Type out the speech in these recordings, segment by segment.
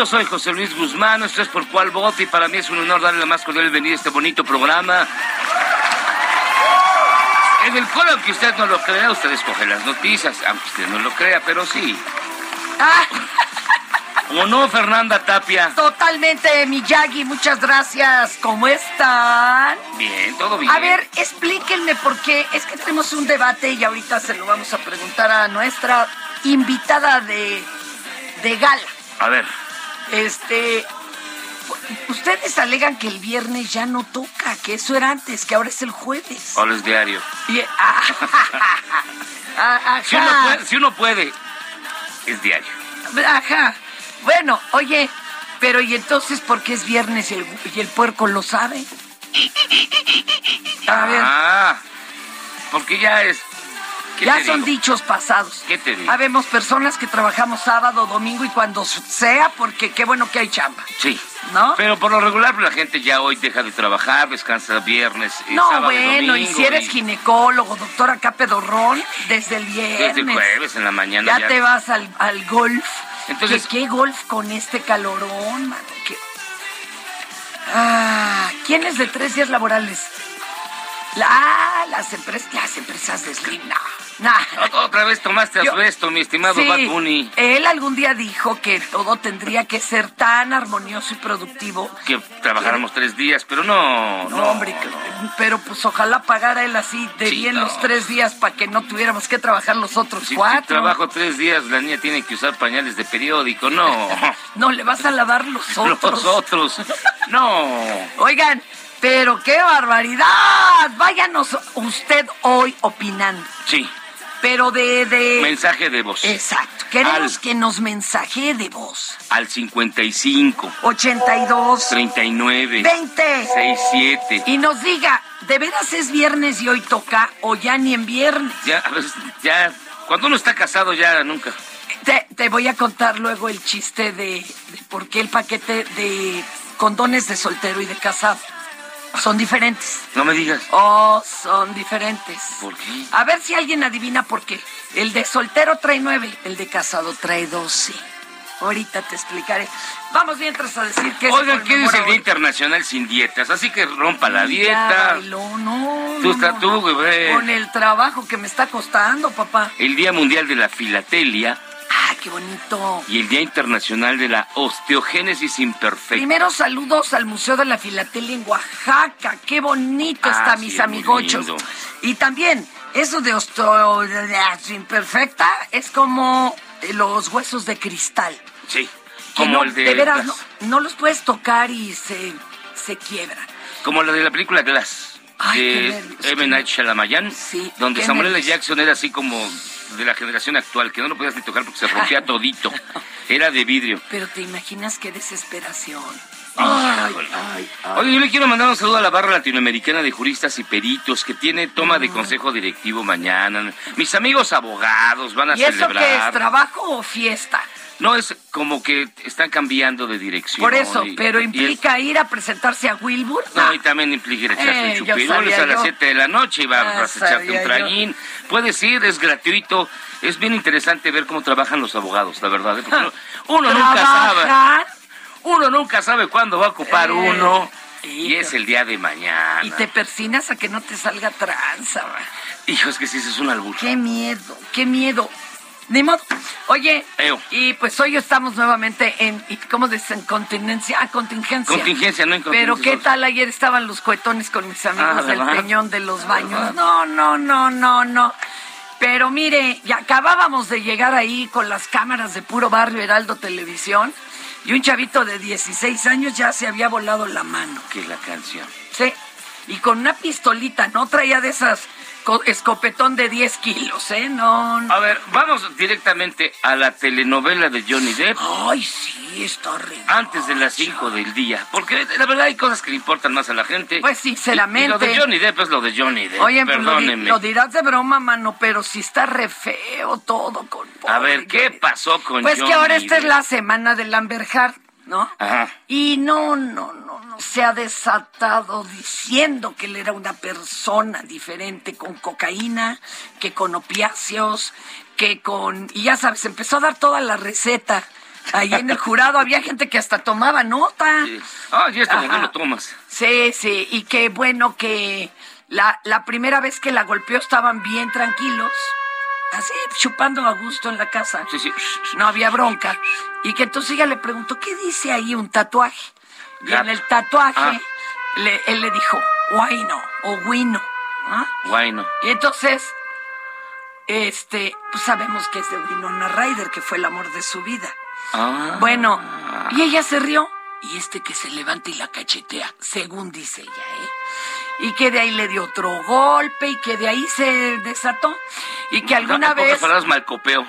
Yo soy José Luis Guzmán, esto es por cuál voto y para mí es un honor darle la más cordial bienvenida a este bonito programa. En el cual, aunque usted no lo crea, usted escoge las noticias, aunque usted no lo crea, pero sí. ¿O no, Fernanda Tapia? Totalmente, Miyagi, muchas gracias. ¿Cómo están? Bien, todo bien. A ver, explíquenme por qué. Es que tenemos un debate y ahorita se lo vamos a preguntar a nuestra invitada de, de gala. A ver, Este. Ustedes alegan que el viernes ya no toca, que eso era antes, que ahora es el jueves. ahora es diario. Y- ah, ah, Si uno ajá. puede, si uno puede es diario. Ajá. Bueno, oye, pero ¿y entonces por qué es viernes y el, y el puerco lo sabe? A ver, Ah, porque ya es... ¿qué ya son digo? dichos pasados. ¿Qué te digo? Habemos personas que trabajamos sábado, domingo y cuando sea, porque qué bueno que hay chamba. Sí. ¿No? Pero por lo regular la gente ya hoy deja de trabajar, descansa viernes, eh, No, sábado y bueno, y domingo, si eres ginecólogo, doctor acá pedorrón, desde el viernes. Desde el jueves en la mañana Ya, te vas al, al golf. Entonces- ¿Qué, qué golf con este calorón, mano? ¿Qué? Ah, ¿quién es de tres días laborales? La, ah, las empresas, las empresas de Slim, Ot- Otra vez tomaste Yo- asbesto, mi estimado Sí, Bad Bunny, él algún día dijo que todo tendría que ser tan armonioso y productivo. que trabajáramos tres días, pero no, No, no. hombre, pero pues ojalá pagara él así de Sí, bien no. los tres días para que no tuviéramos que trabajar los otros Si, si cuatro. trabajo tres días, la niña tiene que usar pañales de periódico, no. No, le vas a lavar los otros. Los otros, no. Oigan, pero qué barbaridad. Váyanos usted hoy opinando. Sí, Pero de... de... mensaje de voz. Exacto. Queremos Al- que nos mensaje de voz. Al 55, 82, 39, 20. 67. Y nos diga, ¿de veras es viernes y hoy toca o ya ni en viernes? Ya, ya, cuando uno está casado ya nunca. Te, te voy a contar luego el chiste de, de por qué el paquete de condones de soltero y de casado son diferentes. No me digas. Oh, son diferentes. ¿Por qué? A ver si alguien adivina por qué. El de soltero trae nueve, el de casado trae doce. Ahorita te explicaré. Vamos mientras a decir que Oigan, ¿qué dice el Día Internacional sin dietas? Así que rompa la dieta. no, no, Tú no, estás- no. tú, güey. Con el trabajo que me está costando, papá. El Día Mundial de la Filatelia. Qué bonito. Y el Día Internacional de la Osteogénesis Imperfecta. Primero saludos al Museo de la Filatelia en Oaxaca. Qué bonito Ah, está, sí, mis es amigochos. Y también, eso de osteogenesis imperfecta es como eh, los huesos de cristal. Sí, como no, el de, veras, no, Glass. no los puedes tocar y se, se quiebran. Como la de la película Glass. Ay, qué de qué Night Shyamalan, Sí, donde Samuel L. Jackson era así como de la generación actual, que no lo podías ni tocar porque se rompía todito. Era de vidrio. Pero te imaginas qué desesperación. Ay, ay, Oye, yo le quiero mandar un saludo a la barra latinoamericana de juristas y peritos que tiene toma de consejo directivo mañana. Mis amigos abogados van a ¿Y eso qué es? celebrar. ¿Trabajo o fiesta? No, es como que están cambiando de dirección. Por eso, y- pero es- implica ir a presentarse a Wilbur. No, y también implica ir a echarse Eh, un yo chupirón, es sabía a las yo. 7 de la noche y Ah, a echarte un yo. traguín. Puedes ir, es gratuito. Es bien interesante ver cómo trabajan los abogados, la verdad. ¿eh? Porque uno, nunca sabe. Uno nunca sabe cuándo va a ocupar Eh, uno. Y es el día de mañana. y te persinas a que no te salga tranza. Hijo, es que ese es un albur. Qué miedo, qué miedo. Ni modo. Oye, Eo. y pues hoy estamos nuevamente en, ¿cómo dicen? Contingencia. Ah, contingencia. Contingencia, no. Pero qué tal ayer estaban los cuetones con mis amigos Ah, del. Peñón de los Baños. No, no, no, no, no. Pero mire, ya acabábamos de llegar ahí con las cámaras de puro barrio Heraldo Televisión y un chavito de 16 años ya se había volado la mano. Que la canción. Sí. Y con una pistolita, no traía de esas co- escopetón de 10 kilos, ¿eh? No, no. A ver, vamos directamente a la telenovela de Johnny Depp. Ay, sí, está re. Antes de las 5 del día. Porque la verdad hay cosas que le importan más a la gente. Pues, sinceramente. Y, y lo de Johnny Depp es lo de Johnny Depp. Oye, pues, lo, di- perdónenme. lo dirás de broma, mano, pero sí está re feo todo con A ver, ¿qué pasó con Pues Johnny que ahora esta es la semana del Amber Heard, ¿no? Ajá. Y no, no, no, no, se ha desatado diciendo que él era una persona diferente con cocaína, que con opiáceos, que con... Y ya sabes, empezó a dar toda la receta. Ahí en el jurado había gente que hasta tomaba nota. Sí. Ah, y esto no lo tomas. Sí, sí, y qué bueno que la, la primera vez que la golpeó estaban bien tranquilos, así chupando a gusto en la casa. Sí, sí. No había bronca. Y que entonces ella le preguntó, ¿qué dice ahí un tatuaje? Y en el tatuaje, Ah. le- él le dijo, guayno o guino. ¿ah? Y entonces, este, pues sabemos que es de Winona Ryder, que fue el amor de su vida. Ah. Bueno, y ella se rió. Y este que se levanta y la cachetea, según dice ella, ¿eh? Y que de ahí le dio otro golpe y que de ahí se desató. Y que alguna vez, palabras, malcopeo.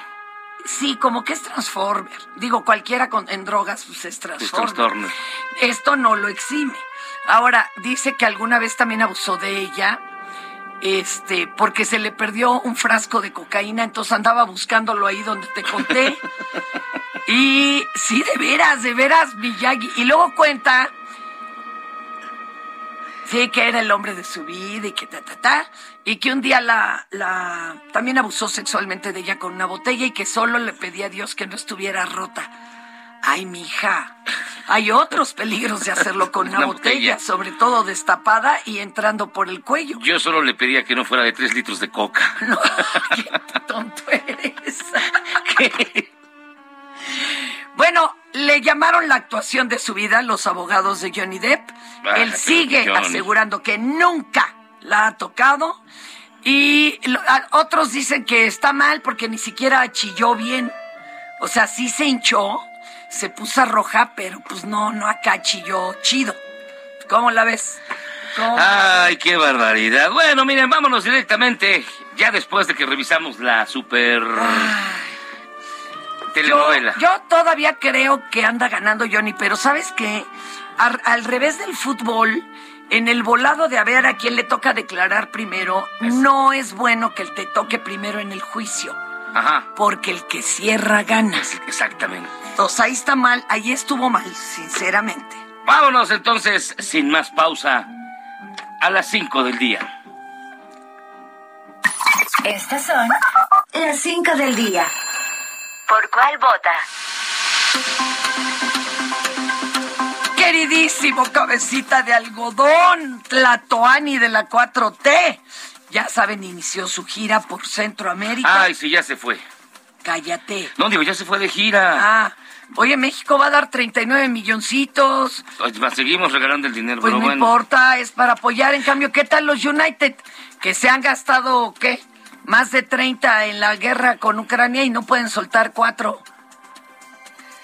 sí, como que es Transformer. Digo, cualquiera con, en drogas pues es Es Transformer. trastorno. Esto no lo exime. Ahora, dice que alguna vez también abusó de ella, este, porque se le perdió un frasco de cocaína, entonces andaba buscándolo ahí donde te conté. y sí, de veras, de veras, Miyagi. Y luego cuenta, sí, que era el hombre de su vida y que ta, ta, ta, y que un día la, la, también abusó sexualmente de ella con una botella y que solo le pedía a Dios que no estuviera rota. Ay, mija, hay otros peligros de hacerlo con una, Una botella, botella. sobre todo destapada y entrando por el cuello. Yo solo le pedía que no fuera de tres litros de coca. No, qué tonto eres. Bueno, le llamaron la actuación de su vida los abogados de Johnny Depp. Ah, Él sigue Johnny. asegurando que nunca la ha tocado. Y lo- a- otros dicen que está mal porque ni siquiera chilló bien. O sea, sí se hinchó, se puso roja, pero pues no, no acá chilló chido. ¿Cómo la ves? ¿Cómo? Ay, qué barbaridad. Bueno, miren, vámonos directamente, ya después de que revisamos la super telenovela. yo todavía creo que anda ganando Johnny, pero ¿sabes qué? Al, al revés del fútbol, en el volado de a ver a quién le toca declarar primero, no es bueno que te toque primero en el juicio, Ajá, porque el que cierra gana. exactamente. Entonces ahí está mal, ahí estuvo mal, sinceramente. Vámonos entonces, sin más pausa, a las 5 del día. Estas son las 5 del día. ¿Por cuál vota? Queridísimo cabecita de algodón, Tlatoani de la 4T. Ya saben, inició su gira por Centroamérica. Ay, sí, ya se fue. Cállate. No, digo, ya se fue de gira. Ah, oye, México va a dar 39 milloncitos. Seguimos regalando el dinero, Pues pero no bueno. importa, es para apoyar. En cambio, ¿qué tal los United? Que se han gastado, ¿qué? Más de 30 en la guerra con Ucrania y no pueden soltar cuatro.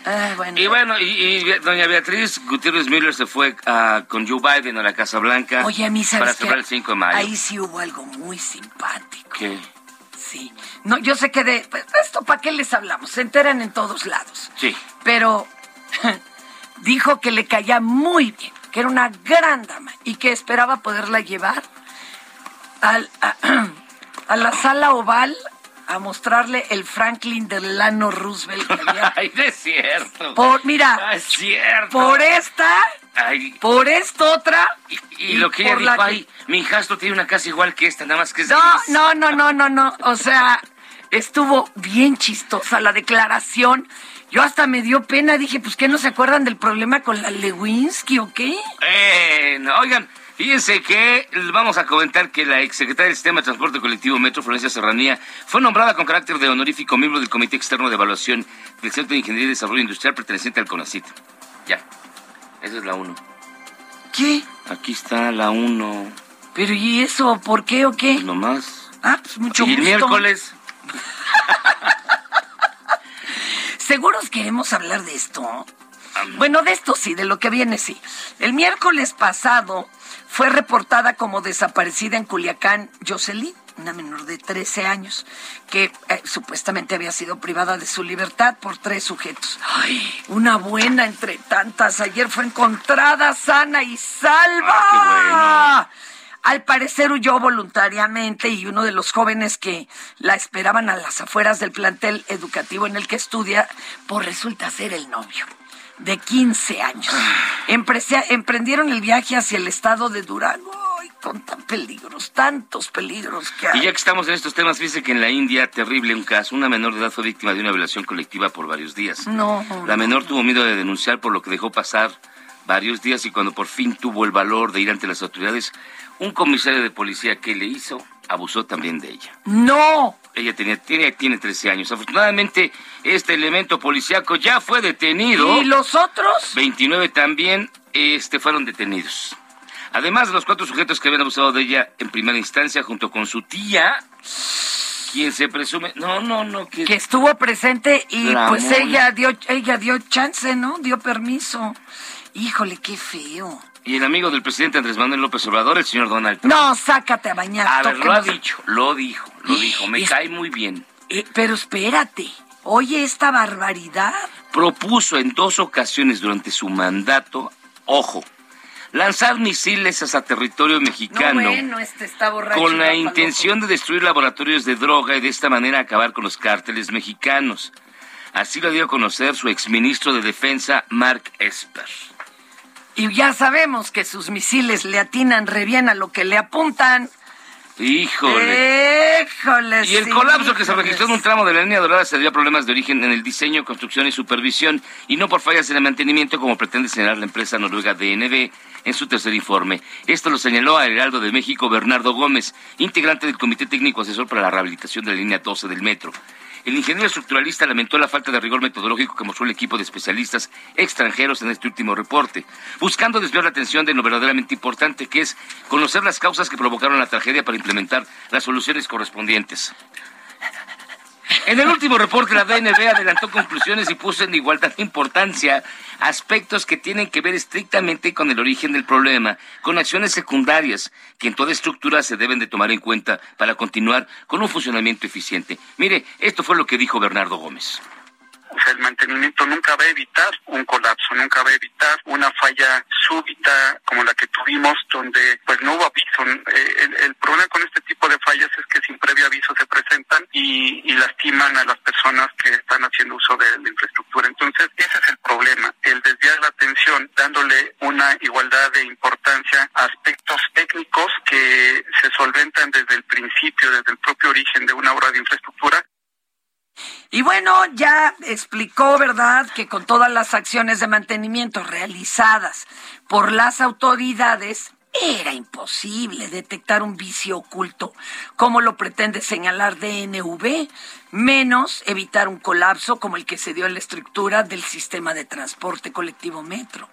Ah, bueno. Y bueno, y, y doña Beatriz Gutiérrez Miller se fue ah, con Joe Biden a la Casa Blanca Oye, a mí, ¿sabes para celebrar el 5 de mayo. Ahí sí hubo algo muy simpático. ¿Qué? Sí. No, yo sé que de pues, esto para qué les hablamos, se enteran en todos lados. Sí. Pero dijo que le caía muy bien, que era una gran dama y que esperaba poderla llevar al- a, a la sala oval a mostrarle el Franklin Delano Roosevelt que había. Ay, es cierto. Por, mira, Ah, es cierto. por esta, Ay, por esta otra. y, y lo que ella la dijo, que- ay, mi hijastro tiene una casa igual que esta, nada más que es No, gris". no, no, no, no, no. O sea, estuvo bien chistosa la declaración. Yo hasta me dio pena, dije, pues que no se acuerdan del problema con la Lewinsky o qué. Eh, no, oigan, fíjense que vamos a comentar que la exsecretaria del Sistema de Transporte Colectivo Metro, Florencia Serranía, fue nombrada con carácter de honorífico miembro del Comité Externo de Evaluación del Centro de Ingeniería y Desarrollo Industrial perteneciente al CONACIT. Ya, esa es la 1. ¿Qué? Aquí está la 1, Pero ¿y eso por qué o qué? pues nomás. Ah, pues mucho y el gusto. miércoles, ¿Seguros queremos hablar de esto? Bueno, de esto sí, de lo que viene sí. El miércoles pasado fue reportada como desaparecida en Culiacán Jocelyn, una menor de 13 años, que eh, supuestamente había sido privada de su libertad por tres sujetos. Ay, una buena entre tantas. Ayer fue encontrada sana y salva. Ah, Al parecer huyó voluntariamente y uno de los jóvenes que la esperaban a las afueras del plantel educativo en el que estudia, pues resulta ser el novio de 15 años. Emprendieron el viaje hacia el estado de Durango. Ay, con tan peligros, tantos peligros que hay. y ya que estamos en estos temas, fíjese que en la India, terrible un caso, una menor de edad fue víctima de una violación colectiva por varios días. No. La menor tuvo miedo de denunciar por lo que dejó pasar varios días y cuando por fin tuvo el valor de ir ante las autoridades, un comisario de policía que le hizo abusó también de ella. No. Ella tenía, tiene, tiene 13 años. Afortunadamente, este elemento policíaco ya fue detenido. ¿Y los otros? 29 también este, fueron detenidos. Además de los cuatro sujetos que habían abusado de ella en primera instancia junto con su tía, quien se presume... No, no, no, que... Que estuvo presente y pues ella dio, ella dio chance, ¿no? Dio permiso. Híjole, qué feo. Y el amigo del presidente Andrés Manuel López Obrador, el señor Donald Trump. No, sácate a bañar. A ver, lo ha dicho, lo dijo, lo dijo. Me Es- cae muy bien. Eh, pero espérate. Oye, esta barbaridad. propuso en dos ocasiones durante su mandato, ojo, lanzar misiles hacia territorio mexicano No, bueno, este está borracho. con la intención de destruir laboratorios de droga y de esta manera acabar con los cárteles mexicanos. Así lo dio a conocer su exministro de Defensa, Mark Esper. Y ya sabemos que sus misiles le atinan re bien a lo que le apuntan. Híjole. Híjole. Y el sí, colapso que se registró en un tramo de la línea dorada se debió a problemas de origen en el diseño, construcción y supervisión, y no por fallas en el mantenimiento, como pretende señalar la empresa noruega DNB en su tercer informe. Esto lo señaló al Heraldo de México Bernardo Gómez, integrante del Comité Técnico Asesor para la Rehabilitación de la línea 12 del metro. El ingeniero estructuralista lamentó la falta de rigor metodológico que mostró el equipo de especialistas extranjeros en este último reporte, buscando desviar la atención de lo verdaderamente importante que es conocer las causas que provocaron la tragedia para implementar las soluciones correspondientes. En el último reporte, la DNB adelantó conclusiones y puso en igualdad de importancia aspectos que tienen que ver estrictamente con el origen del problema, con acciones secundarias que en toda estructura se deben de tomar en cuenta para continuar con un funcionamiento eficiente. Mire, esto fue lo que dijo Bernardo Gómez. O sea, el mantenimiento nunca va a evitar un colapso, nunca va a evitar una falla súbita como la que tuvimos, donde pues no hubo aviso. Eh, El, problema con este tipo de fallas es que sin previo aviso se presentan y lastiman a las personas que están haciendo uso de la infraestructura. Entonces, ese es el problema, el desviar la atención, dándole una igualdad de importancia a aspectos técnicos que se solventan desde el principio, desde el propio origen de una obra de infraestructura Y bueno, ya explicó, ¿verdad?, que con todas las acciones de mantenimiento realizadas por las autoridades, Era imposible detectar un vicio oculto, como lo pretende señalar DNV, menos evitar un colapso como el que se dio en la estructura del sistema de transporte colectivo metro.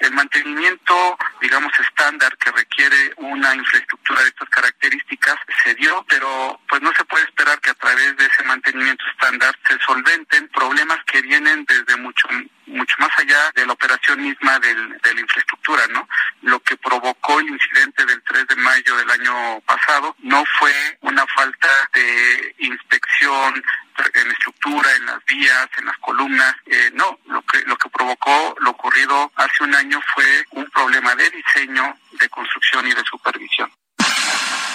El mantenimiento, digamos, estándar que requiere una infraestructura de estas características se dio, pero pues no se puede esperar que a través de ese mantenimiento estándar se solventen problemas que vienen desde mucho mucho más allá de la operación misma del- de la infraestructura, ¿no? Lo que provocó el incidente del 3 de mayo del año pasado no fue una falta de inspección en estructura, en las vías, en las columnas, eh, no, lo que lo que provocó lo ocurrido hace un año fue un problema de diseño, de construcción y de supervisión.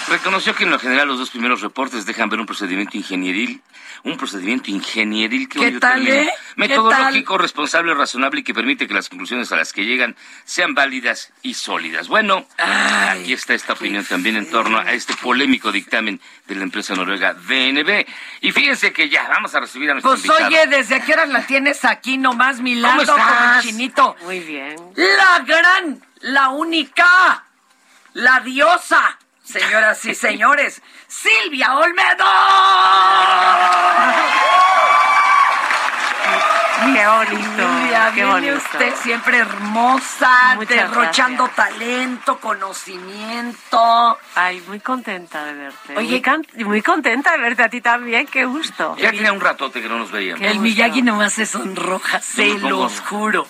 Reconoció que en lo general los dos primeros reportes dejan ver un procedimiento ingenieril, un procedimiento ingenieril que ¿Qué bonito tal, eh? ¿Qué metodológico, responsable, razonable y que permite que las conclusiones a las que llegan sean válidas y sólidas. Bueno, Ay, aquí está esta opinión también en torno a este polémico dictamen de la empresa noruega DNB. Y fíjense que ya vamos a recibir a nuestro Pues invitado. oye, ¿desde qué horas la tienes aquí nomás, Milano, ¿Cómo como el chinito? Muy bien. La gran, la única, la diosa, señoras y señores, Silvia Olmedo. Qué bonito. Silvia, qué viene bonito. usted siempre hermosa, Muchas derrochando gracias. talento, conocimiento. Ay, muy contenta de verte. Oye, muy, contenta de verte a ti también, qué gusto. Ya tenía un ratote que no nos veíamos. El. Miyagi nomás se sonroja, se los juro.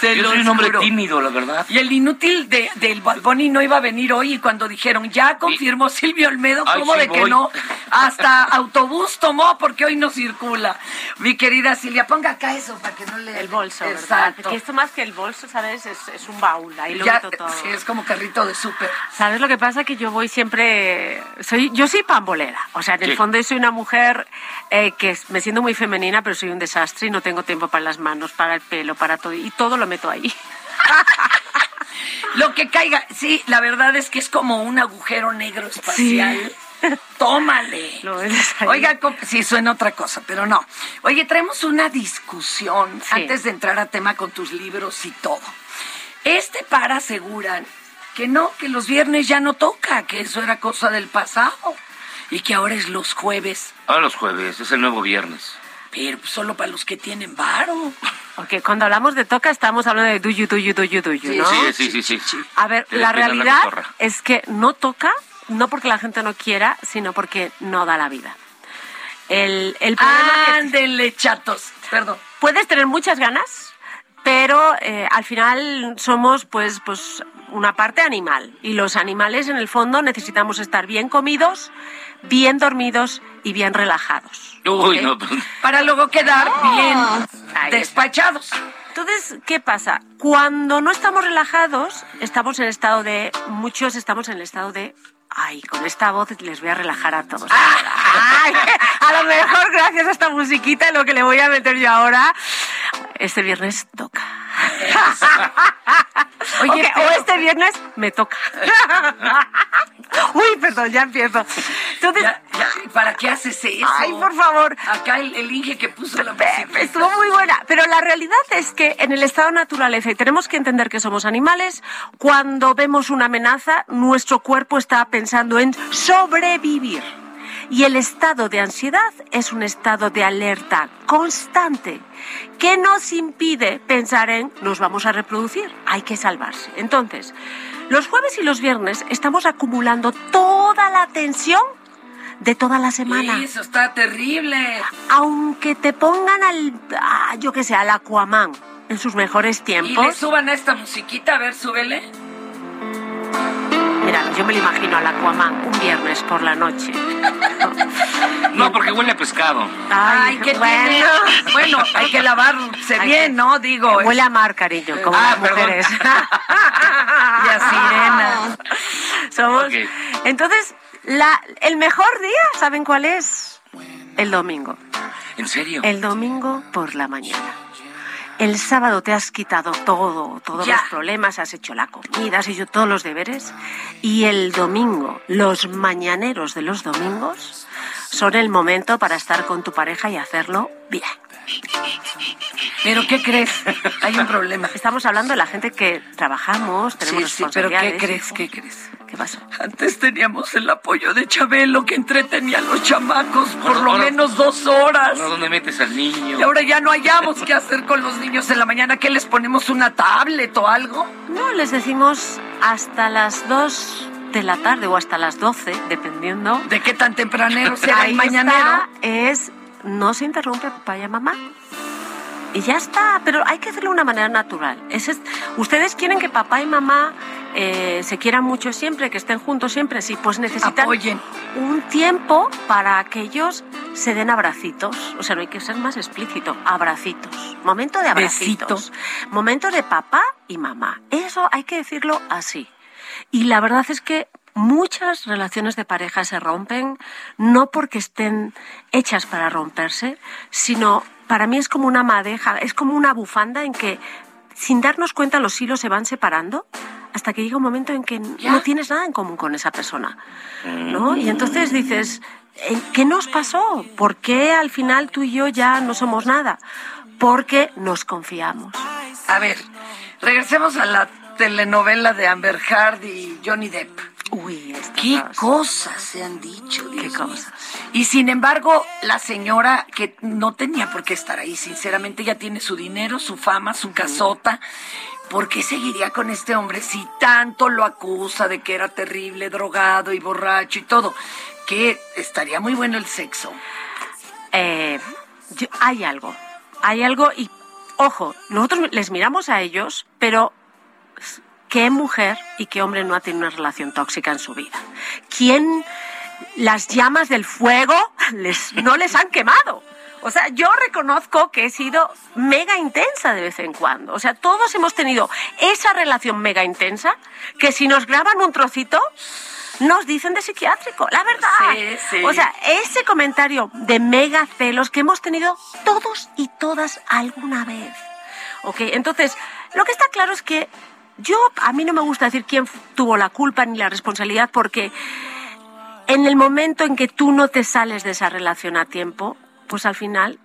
Se Yo soy un hombre juro. tímido, la verdad. Y el inútil de, del Bad Bunny no iba a venir hoy y cuando dijeron, ya confirmó Silvio Olmedo, Ay, ¿cómo sí de que voy. no? Hasta autobús tomó porque hoy no circula. Mi querida Silvia, ponga acá eso para que no le... El bolso, ¿verdad? Exacto. Que esto más que el bolso, ¿sabes? Es, es un baúl, ahí lo Ya, meto todo. sí, es como carrito de súper. ¿Sabes lo que pasa? Que yo voy siempre... soy Yo soy pambolera. O sea, en el Sí. fondo soy una mujer eh, que me siento muy femenina, pero soy un desastre y no tengo tiempo para las manos, para el pelo, para todo. Y todo lo meto ahí. Lo que caiga, sí, la verdad es que es como un agujero negro espacial. Tómale. Oiga, sí, suena otra cosa, pero no. Oye, traemos una discusión Sí. antes de entrar a tema con tus libros y todo. Este para aseguran que no, que los viernes ya no toca, que eso era cosa del pasado y que ahora es los jueves, Ahora los jueves, es el nuevo viernes. pero solo para los que tienen varo. Porque cuando hablamos de toca estamos hablando de do you, do you, do you, do you, Sí, ¿no? Sí, sí, sí, sí. A ver, Te la realidad es que no toca, no porque la gente no quiera, sino porque no da la vida. El, el problema que Ándenle, chatos. Perdón. puedes tener muchas ganas, pero eh, al final somos pues, pues una parte animal. Y los animales, en el fondo, necesitamos estar bien comidos, bien dormidos y bien relajados. Uy, no, Para luego quedar bien Ahí está. despachados. Entonces, ¿qué pasa? Cuando no estamos relajados, estamos en estado de, muchos estamos en el estado de, ay, con esta voz les voy a relajar a todos. Ay, a lo mejor gracias a esta musiquita, lo que le voy a meter yo ahora, este viernes toca. Oye, pero- o este viernes me toca. Uy, perdón, ya empiezo. Entonces, Ya, ya, ¿Para qué haces eso? ay, por favor. Acá el, el Inge que puso la música. Estuvo muy buena, pero la realidad es que en el estado de naturaleza, y tenemos que entender que somos animales, cuando vemos una amenaza, nuestro cuerpo está pensando en sobrevivir. Y el estado de ansiedad es un estado de alerta constante que nos impide pensar en nos vamos a reproducir, hay que salvarse. Entonces, los jueves y los viernes estamos acumulando toda la tensión de toda la semana eso está terrible. aunque te pongan al, ah, yo que sé, al Aquaman en sus mejores Y le tiempos. suban a esta musiquita, a ver, súbele. Mira, yo me lo imagino al Aquaman un viernes por la noche. no, porque huele a pescado. Ay, qué bueno. tiene. Bueno, hay que lavarse Hay bien, que- ¿no? Digo. Huele a mar, cariño, como Ah, las mujeres. Y a sirena. Somos. Entonces, la, el mejor día, ¿saben cuál es? El domingo. ¿En serio? El domingo por la mañana. El sábado te has quitado todo, todos Ya. los problemas, has hecho la comida, has hecho todos los deberes. Y el domingo, los mañaneros de los domingos, son el momento para estar con tu pareja y hacerlo bien. Pero ¿qué crees? Hay un problema. Estamos hablando de la gente que trabajamos, tenemos Sí, sí, pero ¿qué crees? ¿Qué crees? ¿Qué pasó? Antes teníamos el apoyo de Chabelo que entretenía a los chamacos por lo Ahora- menos dos horas. Ahora, ¿Dónde metes al niño? Y ahora ya no hallamos qué hacer con los niños en la mañana. ¿Qué les ponemos una tablet o algo? No, les decimos hasta las 2 de la tarde o hasta las 12, dependiendo. ¿De qué tan tempranero será el mañanero? está, es no se interrumpe papá y mamá. Y ya está, pero hay que hacerlo de una manera natural. Es- Ustedes quieren que papá y mamá eh, se quieran mucho siempre, que estén juntos siempre, sí, pues necesitan Apoyen. un tiempo para que ellos se den abracitos. O sea, no hay que ser más explícito. Abracitos. Momento de abracitos. Momento de papá y mamá. Eso hay que decirlo así. Y la verdad es que muchas relaciones de pareja se rompen no porque estén hechas para romperse, sino para mí es como una madeja, es como una bufanda en que sin darnos cuenta los hilos se van separando hasta que llega un momento en que no tienes nada en común con esa persona. ¿no? Y entonces dices, "¿En ¿qué nos pasó? ¿Por qué al final tú y yo ya no somos nada? Porque nos confiamos. A ver, regresemos a la telenovela de Amber Heard y Johnny Depp. Uy, ¿Qué cosas. cosas se han dicho? ¿Qué Dios cosas? Y sin embargo, la señora que no tenía por qué estar ahí, sinceramente, ya tiene su dinero, su fama, su casota. ¿Por qué seguiría con este hombre si tanto lo acusa de que era terrible, drogado y borracho y todo? Que estaría muy bueno el sexo. Eh, yo- hay algo, hay algo y, ojo, nosotros les miramos a ellos, pero ¿qué mujer y qué hombre no ha tenido una relación tóxica en su vida? ¿Quién las llamas del fuego les, no les han quemado? O sea, yo reconozco que he sido mega intensa de vez en cuando. O sea, todos hemos tenido esa relación mega intensa que si nos graban un trocito, nos dicen de psiquiátrico. La verdad. Sí, sí. O sea, ese comentario de mega celos que hemos tenido todos y todas alguna vez. ¿Ok? Entonces, lo que está claro es que yo, a mí no me gusta decir quién tuvo la culpa ni la responsabilidad porque en el momento en que tú no te sales de esa relación a tiempo, pues al final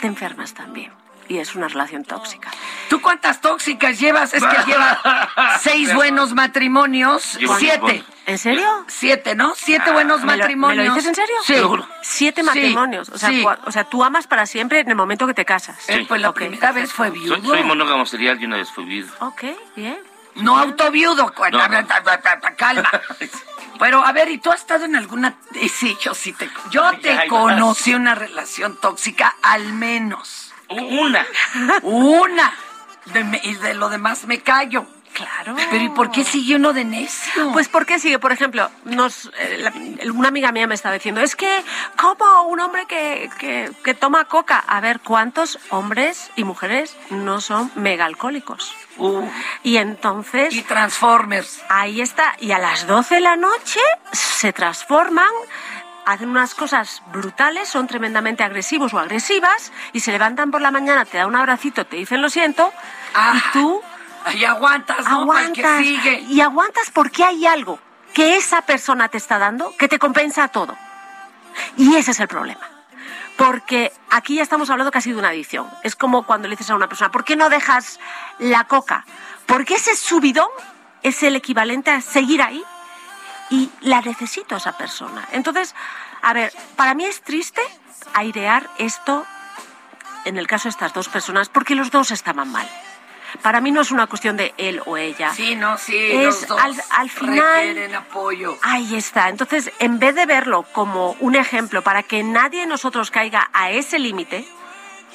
te enfermas también. Y es una relación tóxica. ¿Tú cuántas tóxicas llevas? Es que lleva seis buenos matrimonios. Llevo Siete. ¿En serio? Siete, ¿no? Siete Ah, buenos ¿Me lo, matrimonios. me lo dices en serio? Sí. Seguro. Siete Sí, matrimonios. O sea, sí. o sea, tú amas para siempre en el momento que te casas. Eh, pues la Ok, primera vez fue Soy, viudo. soy monógamo serial y una vez fui viudo. Ok, bien. No autoviudo. cu- No, no. Calma. Pero, a ver, ¿y tú has estado en alguna...? Sí, yo sí te... Yo te conocí una relación tóxica, al menos. Una. Una. De y de lo demás me callo. Claro. Pero ¿y por qué sigue uno de necio? Pues porque sigue, por ejemplo, nos, eh, la- una amiga mía me estaba diciendo, es que como un hombre que, que, que toma coca, a ver, ¿cuántos hombres y mujeres no son mega alcohólicos? Uh, Y entonces, y Transformers. ahí está, y a las 12 de la noche se transforman, hacen unas cosas brutales, son tremendamente agresivos o agresivas, y se levantan por la mañana, te dan un abracito, te dicen lo siento, Ah. y tú Ahí aguantas, ¿no? El que aguantas sigue. y aguantas porque hay algo que esa persona te está dando que te compensa todo. Y ese es el problema. Porque aquí ya estamos hablando casi de una adicción. Es como cuando le dices a una persona, ¿por qué no dejas la coca? Porque ese subidón es el equivalente a seguir ahí y la necesito a esa persona. Entonces, a ver, para mí es triste airear esto en el caso de estas dos personas porque los dos estaban mal. Para mí no es una cuestión de él o ella. Sí, no, sí, Es los dos al- al final- requieren apoyo. Ahí está. Entonces, en vez de verlo como un ejemplo para que nadie de nosotros caiga a ese límite,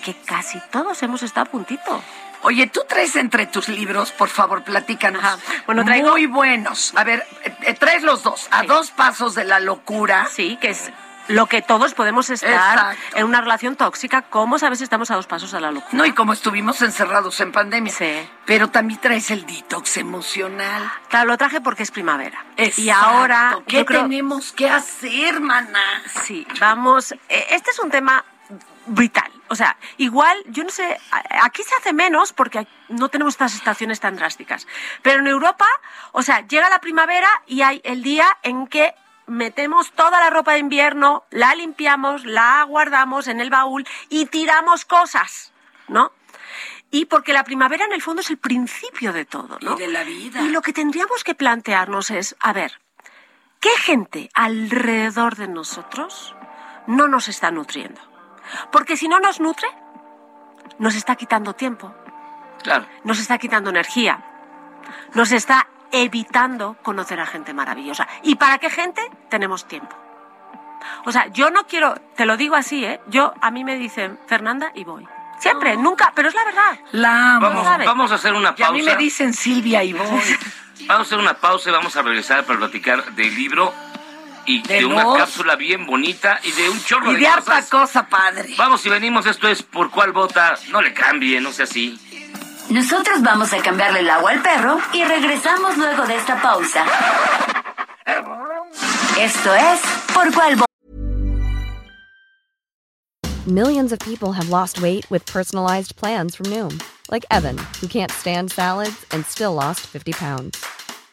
que casi todos hemos estado a puntito. Oye, tú traes entre tus libros, por favor, platícanos. Ajá. Bueno, traigo- Muy buenos. A ver, eh, eh, traes los dos. A Sí. dos pasos de la locura. Sí, que es lo que todos podemos estar Exacto. en una relación tóxica. ¿Cómo sabes estamos a dos pasos de la locura? No, y como estuvimos encerrados en pandemia. Sí. Pero también traes el detox emocional. Claro, lo traje porque es primavera. Y Exacto. ahora, ¿qué creo- tenemos que hacer, maná? Sí, vamos. eh, Este es un tema vital. O sea, igual, yo no sé, aquí se hace menos porque no tenemos estas estaciones tan drásticas. Pero en Europa, o sea, llega la primavera y hay el día en que metemos toda la ropa de invierno, la limpiamos, la guardamos en el baúl y tiramos cosas, ¿no? Y porque la primavera en el fondo es el principio de todo, ¿no? Y de la vida. Y lo que tendríamos que plantearnos es, a ver, ¿qué gente alrededor de nosotros no nos está nutriendo? Porque si no nos nutre, nos está quitando tiempo, Claro. nos está quitando energía, nos está evitando conocer a gente maravillosa. ¿Y para qué gente? Tenemos tiempo. O sea, yo no quiero, te lo digo así, ¿eh? Yo, a mí me dicen Fernanda y voy. Siempre, nunca, pero es la verdad. La amo. Vamos, vamos a hacer una Y a mí me pausa. dicen Silvia y voy. Vamos a hacer una pausa y vamos a regresar para platicar del libro y de, De una cápsula bien bonita y de un chorro Y de de harta cosas. cosa padre. Vamos y venimos, esto es por cuál vota. No le cambie, no sea así. Nosotros vamos a cambiarle el agua al perro y regresamos luego de esta pausa. Esto es Por cuál Vo- Millions of people have lost weight with personalized plans from Noom, like Evan, who can't stand salads and still lost 50 pounds.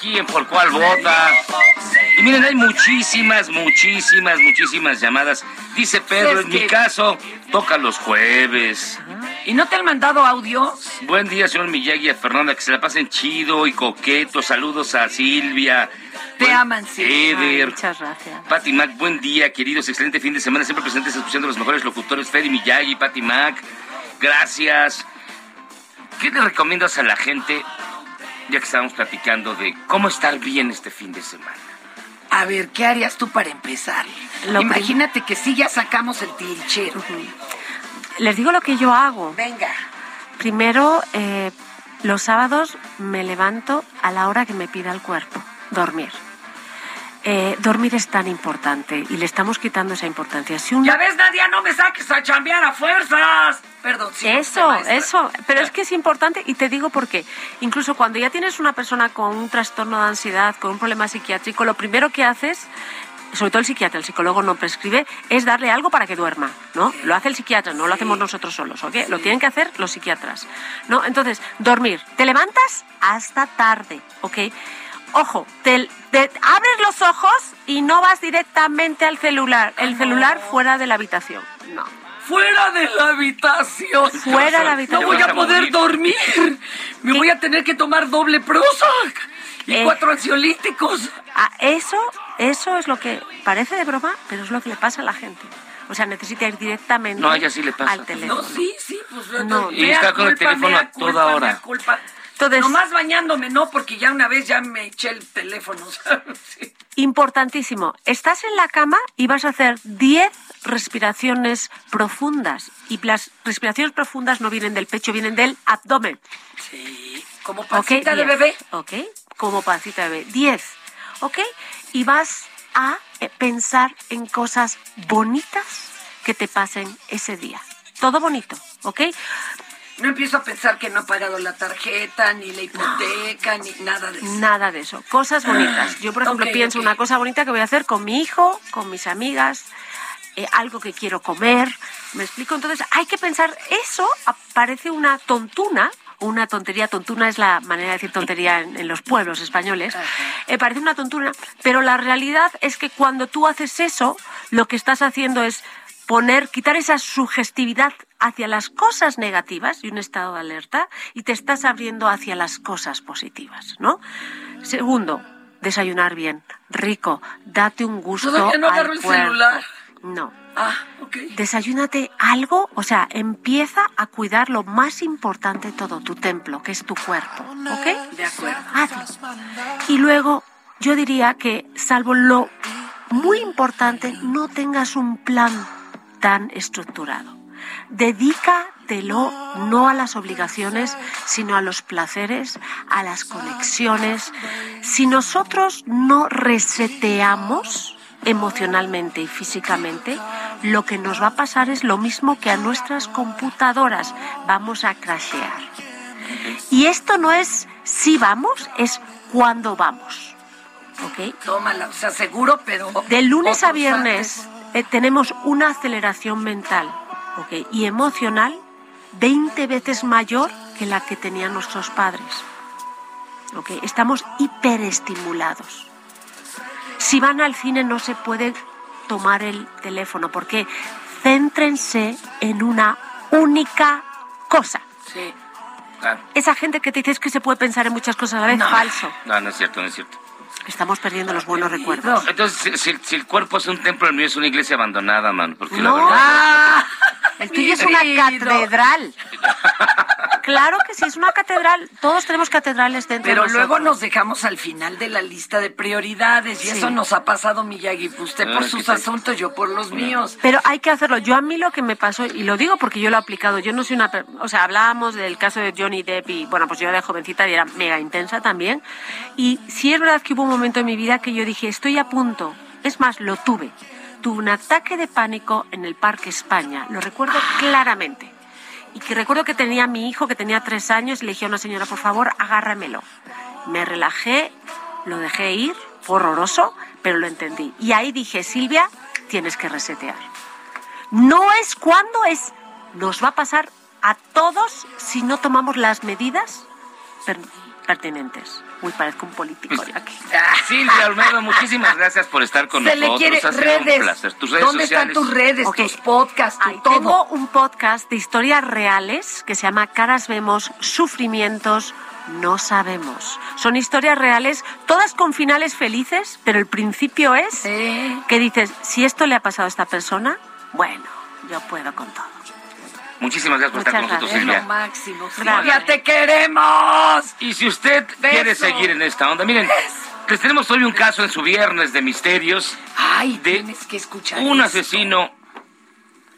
Aquí en Por cuál vota. Y miren, hay muchísimas, muchísimas, muchísimas llamadas. Dice Pedro, en mi caso, toca los jueves. ¿Y no te han mandado audios? Buen día, señor Miyagi, y a Fernanda, que se la pasen chido y coqueto. Saludos a Silvia. Te Buen- aman, Silvia. Eder. Muchas gracias. Pati Mac, buen día, queridos. Excelente fin de semana. Siempre presentes escuchando los mejores locutores. Freddy Miyagi, Pati Mac. Gracias. ¿Qué le recomiendas a la gente, ya que estamos platicando de cómo estar bien este fin de semana? A ver, ¿qué harías tú para empezar? Lo Imagínate que sí ya sacamos el tirichero. Les digo lo que yo hago. Venga. Primero, eh, los sábados me levanto a la hora que me pida el cuerpo, dormir. Eh, dormir es tan importante y le estamos quitando esa importancia. Si una- Ya ves, Nadia, no me saques a chambear a fuerzas. Perdón, sí. Eso, eso. Pero es que es importante y te digo por qué. Incluso cuando ya tienes una persona con un trastorno de ansiedad, con un problema psiquiátrico, lo primero que haces, sobre todo el psiquiatra, el psicólogo no prescribe, es darle algo para que duerma, ¿no? Lo hace el psiquiatra, no lo hacemos nosotros solos, ¿ok? Lo tienen que hacer los psiquiatras, ¿no? Entonces, dormir. Te levantas hasta tarde, ¿ok? Ojo, te, te abres los ojos y no vas directamente al celular. El celular fuera de la habitación. No. Fuera de la habitación. Fuera de la habitación. No voy a poder dormir. Me ¿Qué? voy a tener que tomar doble Prozac y Eh. cuatro ansiolíticos. Ah, eso, eso es lo que parece de broma, pero es lo que le pasa a la gente. O sea, necesita ir directamente No, a ella sí le pasa. al teléfono. No, sí, sí, pues No. Y está con el teléfono a toda hora. culpa. Entonces- Nomás bañándome, no, porque ya una vez ya me eché el teléfono. ¿sabes? Sí. Importantísimo. Estás en la cama y vas a hacer 10 respiraciones profundas. Y las respiraciones profundas no vienen del pecho, vienen del abdomen. Sí, como pancita de Diez. bebé. ¿Ok? Como pancita de bebé. 10. ¿Ok? Y vas a eh, pensar en cosas bonitas que te pasen ese día. Todo bonito. ¿Ok? No empiezo a pensar que no he pagado la tarjeta, ni la hipoteca, ni nada de eso. Nada de eso. Cosas bonitas. Yo, por ejemplo, pienso una cosa bonita que voy a hacer con mi hijo, con mis amigas, eh, algo que quiero comer. ¿Me explico? Entonces, hay que pensar, eso parece una tontuna. Una tontería, tontuna es la manera de decir tontería en, en los pueblos españoles. Eh, parece una tontuna, pero la realidad es que cuando tú haces eso, lo que estás haciendo es poner, quitar esa sugestividad hacia las cosas negativas y un estado de alerta y te estás abriendo hacia las cosas positivas, ¿no? Segundo, desayunar bien, rico, date un gusto Todavía no al agarro el celular. No. Ah, ok. Desayúnate algo, o sea, empieza a cuidar lo más importante de todo, tu templo, que es tu cuerpo, ¿ok? De acuerdo. Hazlo. Y luego, yo diría que, salvo lo muy importante, no tengas un plan tan estructurado. Dedícatelo no a las obligaciones, sino a los placeres, a las conexiones. Si nosotros no reseteamos emocionalmente y físicamente, lo que nos va a pasar es lo mismo que a nuestras computadoras. Vamos a crashear. Y esto no es si vamos, es cuando vamos. ¿Ok? Tómala, o sea, seguro, pero... De lunes a viernes eh, tenemos una aceleración mental ¿ok? y emocional 20 veces mayor que la que tenían nuestros padres. ¿ok? Estamos hiperestimulados. Si van al cine no se puede tomar el teléfono porque céntrense en una única cosa. Sí. Claro. Esa gente que te dice es que se puede pensar en muchas cosas a la vez, No. falso. No, no es cierto, no es cierto. Estamos perdiendo los buenos recuerdos. Entonces, si, el cuerpo es un templo, el mío es una iglesia abandonada, man. Porque la No. verdad. Ah, El tuyo es una catedral. Claro que sí, es una catedral. Todos tenemos catedrales dentro Pero de luego nos dejamos al final de la lista de prioridades y Sí. eso nos ha pasado, Miyagi. Usted por Ah, sus ¿qué tal? asuntos, yo por los míos. Pero hay que hacerlo. Yo a mí lo que me pasó, y lo digo porque yo lo he aplicado, yo no soy una... O sea, hablábamos del caso de Johnny Depp y, bueno, pues yo de jovencita y era mega intensa también. Y sí es verdad que hubo un momento en mi vida que yo dije, estoy a punto. Es más, lo tuve. Tuve un ataque de pánico en el Parque España. Lo recuerdo claramente. Y que recuerdo que tenía a mi hijo, que tenía tres años, y le dije a una señora, por favor, agárramelo. Me relajé, lo dejé ir, horroroso, pero lo entendí. Y ahí dije, Silvia, tienes que resetear. No es cuando es, nos va a pasar a todos si no tomamos las medidas per- pertinentes. Uy, parezco un político Pues, yo aquí. Silvia Olmedo, muchísimas gracias por estar con Se le nosotros. quiere ha sido redes. un placer. Tus redes ¿Dónde sociales. están tus redes, tus podcasts, tu todo? tengo un podcast de historias reales que se llama Caras Vemos, Sufrimientos, No Sabemos. Son historias reales, todas con finales felices, pero el principio es Sí. que dices, si esto le ha pasado a esta persona, bueno, yo puedo con todo. Muchísimas gracias por estar con nosotros, Es lo Silvia. máximo. Silvia, te queremos. Y si usted quiere seguir en esta onda, miren, les tenemos hoy un caso en su viernes de misterios. Ay, de tienes que escuchar un esto. asesino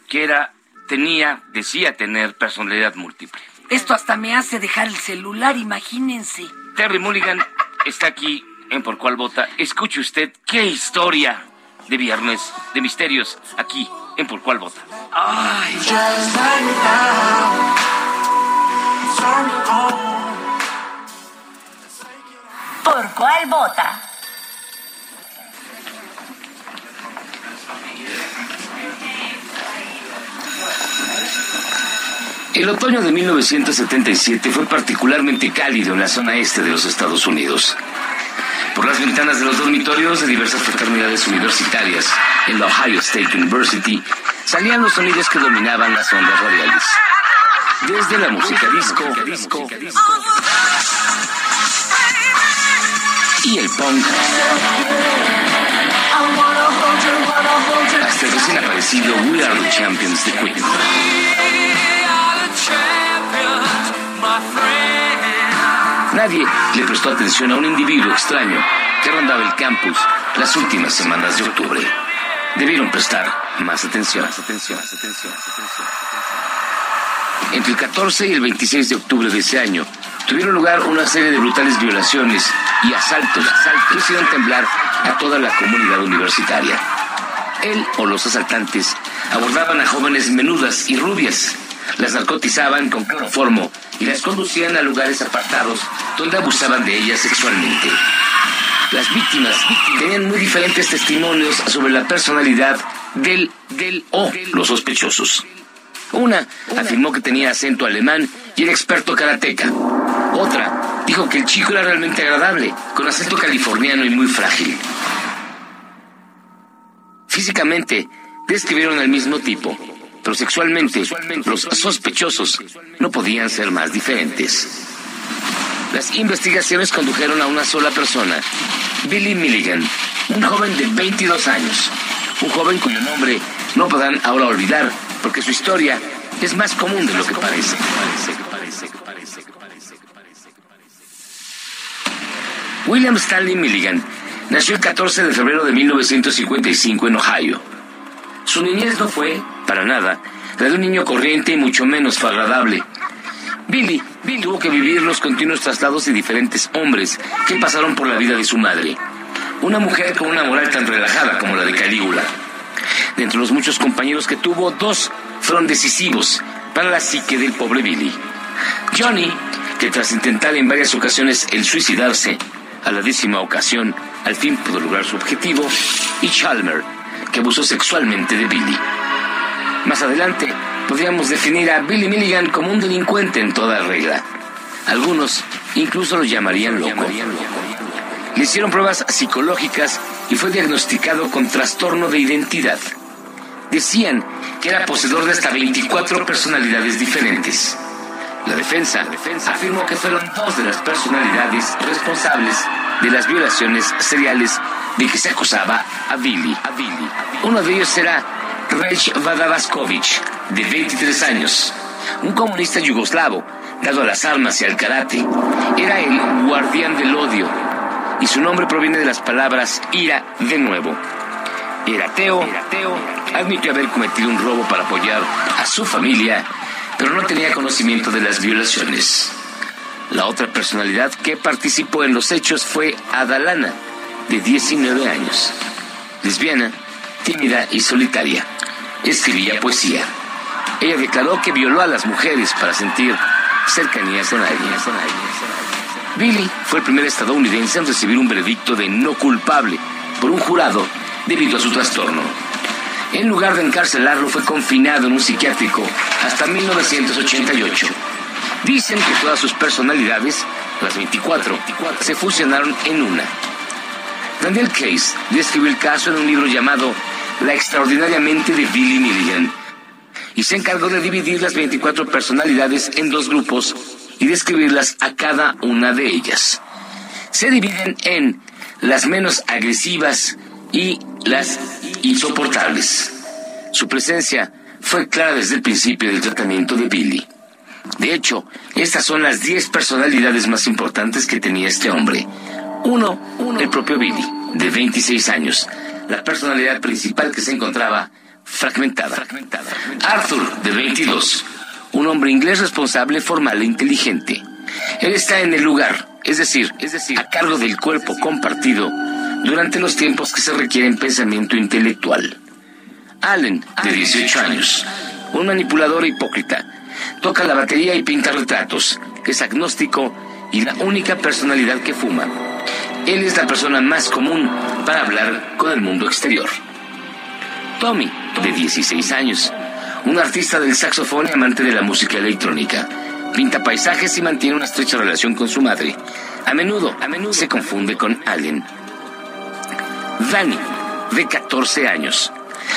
que era, tenía, decía tener personalidad múltiple. Esto hasta me hace dejar el celular, imagínense. Terry Mulligan está aquí en Por Cuál Vota. Escuche usted qué historia de viernes de misterios aquí en Por Cuál Vota. Ay, ¿Por cuál vota? El otoño de 1977 fue particularmente cálido en la zona este de los Estados Unidos. Por las ventanas de los dormitorios de diversas fraternidades universitarias en la Ohio State University salían los sonidos que dominaban las ondas radiales. Desde la música disco, y el punk hasta el recién aparecido We Are the Champions de Queen. Nadie le prestó atención a un individuo extraño que rondaba el campus las últimas semanas de octubre. Debieron prestar más atención. Entre el 14 y el 26 de octubre de ese año tuvieron lugar una serie de brutales violaciones y asaltos, que hicieron temblar a toda la comunidad universitaria. Él o los asaltantes abordaban a jóvenes menudas y rubias, las narcotizaban con cloroformo y las conducían a lugares apartados donde abusaban de ellas sexualmente. Las víctimas tenían muy diferentes testimonios sobre la personalidad del, del o los sospechosos. Una afirmó que tenía acento alemán y era experto karateca. Otra dijo que el chico era realmente agradable, con acento californiano y muy frágil. Físicamente, describieron al mismo tipo, pero sexualmente, los sospechosos no podían ser más diferentes. Las investigaciones condujeron a una sola persona, Billy Milligan, un joven de 22 años, un joven cuyo nombre no podrán ahora olvidar, porque su historia es más común de lo que parece. William Stanley Milligan nació el 14 de febrero de 1955 en Ohio. Su niñez no fue, para nada, la de un niño corriente y mucho menos agradable. Billy, Billy tuvo que vivir los continuos traslados de diferentes hombres que pasaron por la vida de su madre. Una mujer con una moral tan relajada como la de Calígula. De entre los muchos compañeros que tuvo, dos fueron decisivos para la psique del pobre Billy. Johnny, que tras intentar en varias ocasiones el suicidarse, a la décima ocasión, al fin pudo lograr su objetivo, y Chalmer, que abusó sexualmente de Billy. Más adelante, podríamos definir a Billy Milligan como un delincuente en toda regla. Algunos incluso lo llamarían loco. Le hicieron pruebas psicológicas y fue diagnosticado con trastorno de identidad. Decían que era poseedor de hasta 24 personalidades diferentes. La defensa afirmó que fueron dos de las personalidades responsables de las violaciones seriales de que se acusaba a Billy. Uno de ellos era Rej Vadavaskovich, de 23 años, un comunista yugoslavo dado a las armas y al karate. Era el guardián del odio y su nombre proviene de las palabras ira de nuevo. Era ateo, admitió haber cometido un robo para apoyar a su familia pero no tenía conocimiento de las violaciones. La otra personalidad que participó en los hechos fue Adalana, de 19 años. Lesbiana, tímida y solitaria. Escribía poesía. Ella declaró que violó a las mujeres para sentir cercanías con alguien. Billy fue el primer estadounidense en recibir un veredicto de no culpable por un jurado debido a su trastorno. En lugar de encarcelarlo, fue confinado en un psiquiátrico hasta 1988. Dicen que todas sus personalidades, las 24, se fusionaron en una. Daniel Case describió el caso en un libro llamado La extraordinaria mente de Billy Milligan y se encargó de dividir las 24 personalidades en dos grupos y describirlas a cada una de ellas. Se dividen en las menos agresivas y las insoportables. Su presencia fue clara desde el principio del tratamiento de Billy. De hecho, estas son las 10 personalidades más importantes que tenía este hombre. Uno, el propio Billy, de 26 años, la personalidad principal que se encontraba fragmentada. Arthur, de 22, un hombre inglés responsable, formal e inteligente. Él está en el lugar, es decir, es decir, a cargo del cuerpo compartido durante los tiempos que se requiere pensamiento intelectual. Allen, de 18 años, un manipulador hipócrita, toca la batería y pinta retratos, es agnóstico y la única personalidad que fuma. Él es la persona más común para hablar con el mundo exterior. Tommy, de 16 años, un artista del saxofón y amante de la música electrónica. Pinta paisajes y mantiene una estrecha relación con su madre. A menudo, a menudo se confunde con Allen. Danny, de 14 años,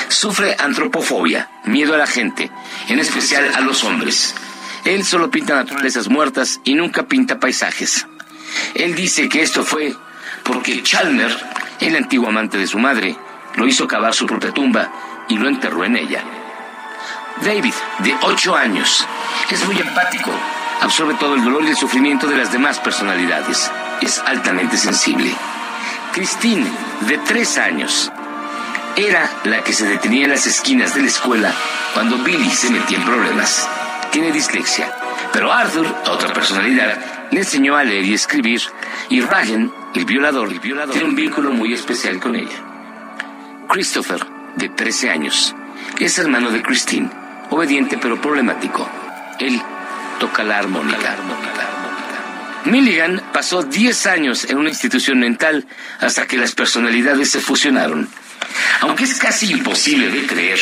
sufre antropofobia, miedo a la gente, en especial a los hombres. Él solo pinta naturalezas muertas y nunca pinta paisajes. Él dice que esto fue porque Chalmer, el antiguo amante de su madre, lo hizo cavar su propia tumba y lo enterró en ella. David, de 8 años, es muy empático, absorbe todo el dolor y el sufrimiento de las demás personalidades. Es altamente sensible. Christine, de 3 años, era la que se detenía en las esquinas de la escuela cuando Billy se metía en problemas. Tiene dislexia, pero Arthur, otra personalidad, le enseñó a leer y escribir, y Ryan, el violador, tiene un vínculo muy especial con ella. Christopher, de 13 años, es hermano de Christine, obediente pero problemático. Él toca la armónica. Milligan pasó 10 años en una institución mental hasta que las personalidades se fusionaron. Aunque es casi imposible de creer,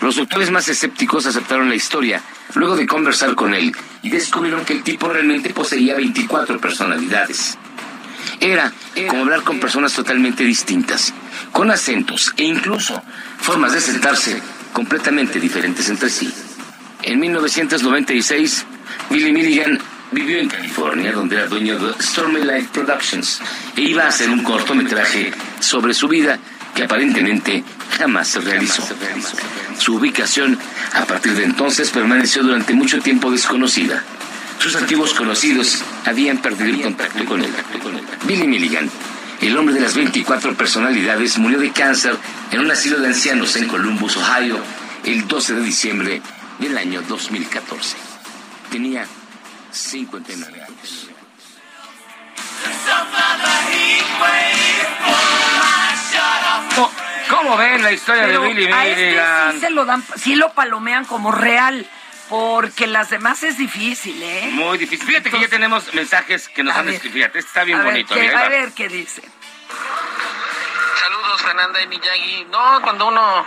los doctores más escépticos aceptaron la historia luego de conversar con él y descubrieron que el tipo realmente poseía 24 personalidades. Era como hablar con personas totalmente distintas, con acentos e incluso formas de sentarse completamente diferentes entre sí. En 1996, Billy Milligan vivió en California, donde era dueño de Stormy Light Productions, e iba a hacer un cortometraje sobre su vida que aparentemente jamás se realizó. Su ubicación, a partir de entonces, permaneció durante mucho tiempo desconocida. Sus antiguos conocidos habían perdido el contacto con él. Billy Milligan, el hombre de las 24 personalidades, murió de cáncer en un asilo de ancianos en Columbus, Ohio, el 12 de diciembre del año 2014. Tenía 59 años. ¿Cómo, ven la historia Pero de Billy a este Milligan? sí se lo dan, sí lo palomean como real, porque las demás es difícil, ¿eh? Muy difícil. Fíjate que ya tenemos mensajes que nos han escrito. Fíjate, este está bien a bonito. Ver, a ver qué dice. Saludos, Fernanda y Miyagi. No, cuando uno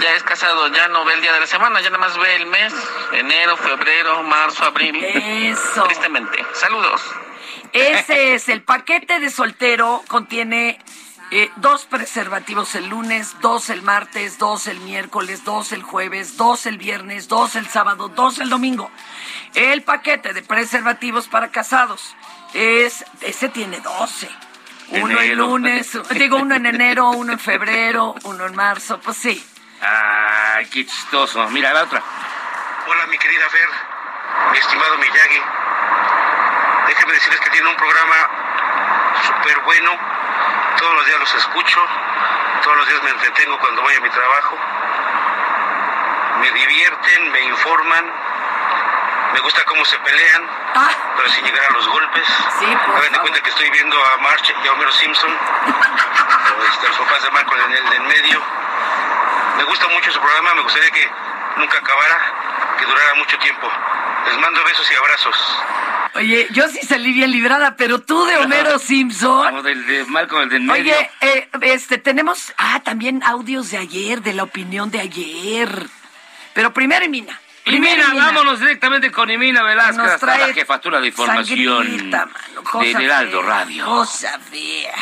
ya es casado, ya no ve el día de la semana, ya nada más ve el mes, enero, febrero, marzo, abril. Eso. Tristemente. Saludos. Ese es el paquete de soltero, contiene eh, dos preservativos el lunes, dos el martes, dos el miércoles, dos el jueves, dos el viernes, dos el sábado, dos el domingo. El paquete de preservativos para casados es, ese tiene 12. Uno el lunes, digo uno en enero, uno en febrero, uno en marzo, pues sí. Ay, qué chistoso. Mira, la otra. Hola, mi querida Fer, mi estimado Miyagi. Déjenme decirles que tiene un programa súper bueno. Todos los días los escucho. Todos los días me entretengo cuando voy a mi trabajo. Me divierten, me informan. Me gusta cómo se pelean, pero sin llegar a los golpes. Sí, por Hagan de cuenta que estoy viendo a March y a Homero Simpson. o este, los papás de Marco en el de en medio. Me gusta mucho su programa, me gustaría que nunca acabara, que durara mucho tiempo. Les mando besos y abrazos. Oye, yo sí salí bien librada, pero tú de Homero Simpson. Como del de Malcolm, el del medio. Oye, eh, este, tenemos, ah, también audios de ayer, de la opinión de ayer. Pero primero Imina. Primero vámonos directamente con Imina Velázquez, Nos hasta la jefatura de información sangrita, mano, cosa del Heraldo fea, Radio. Cosa fea.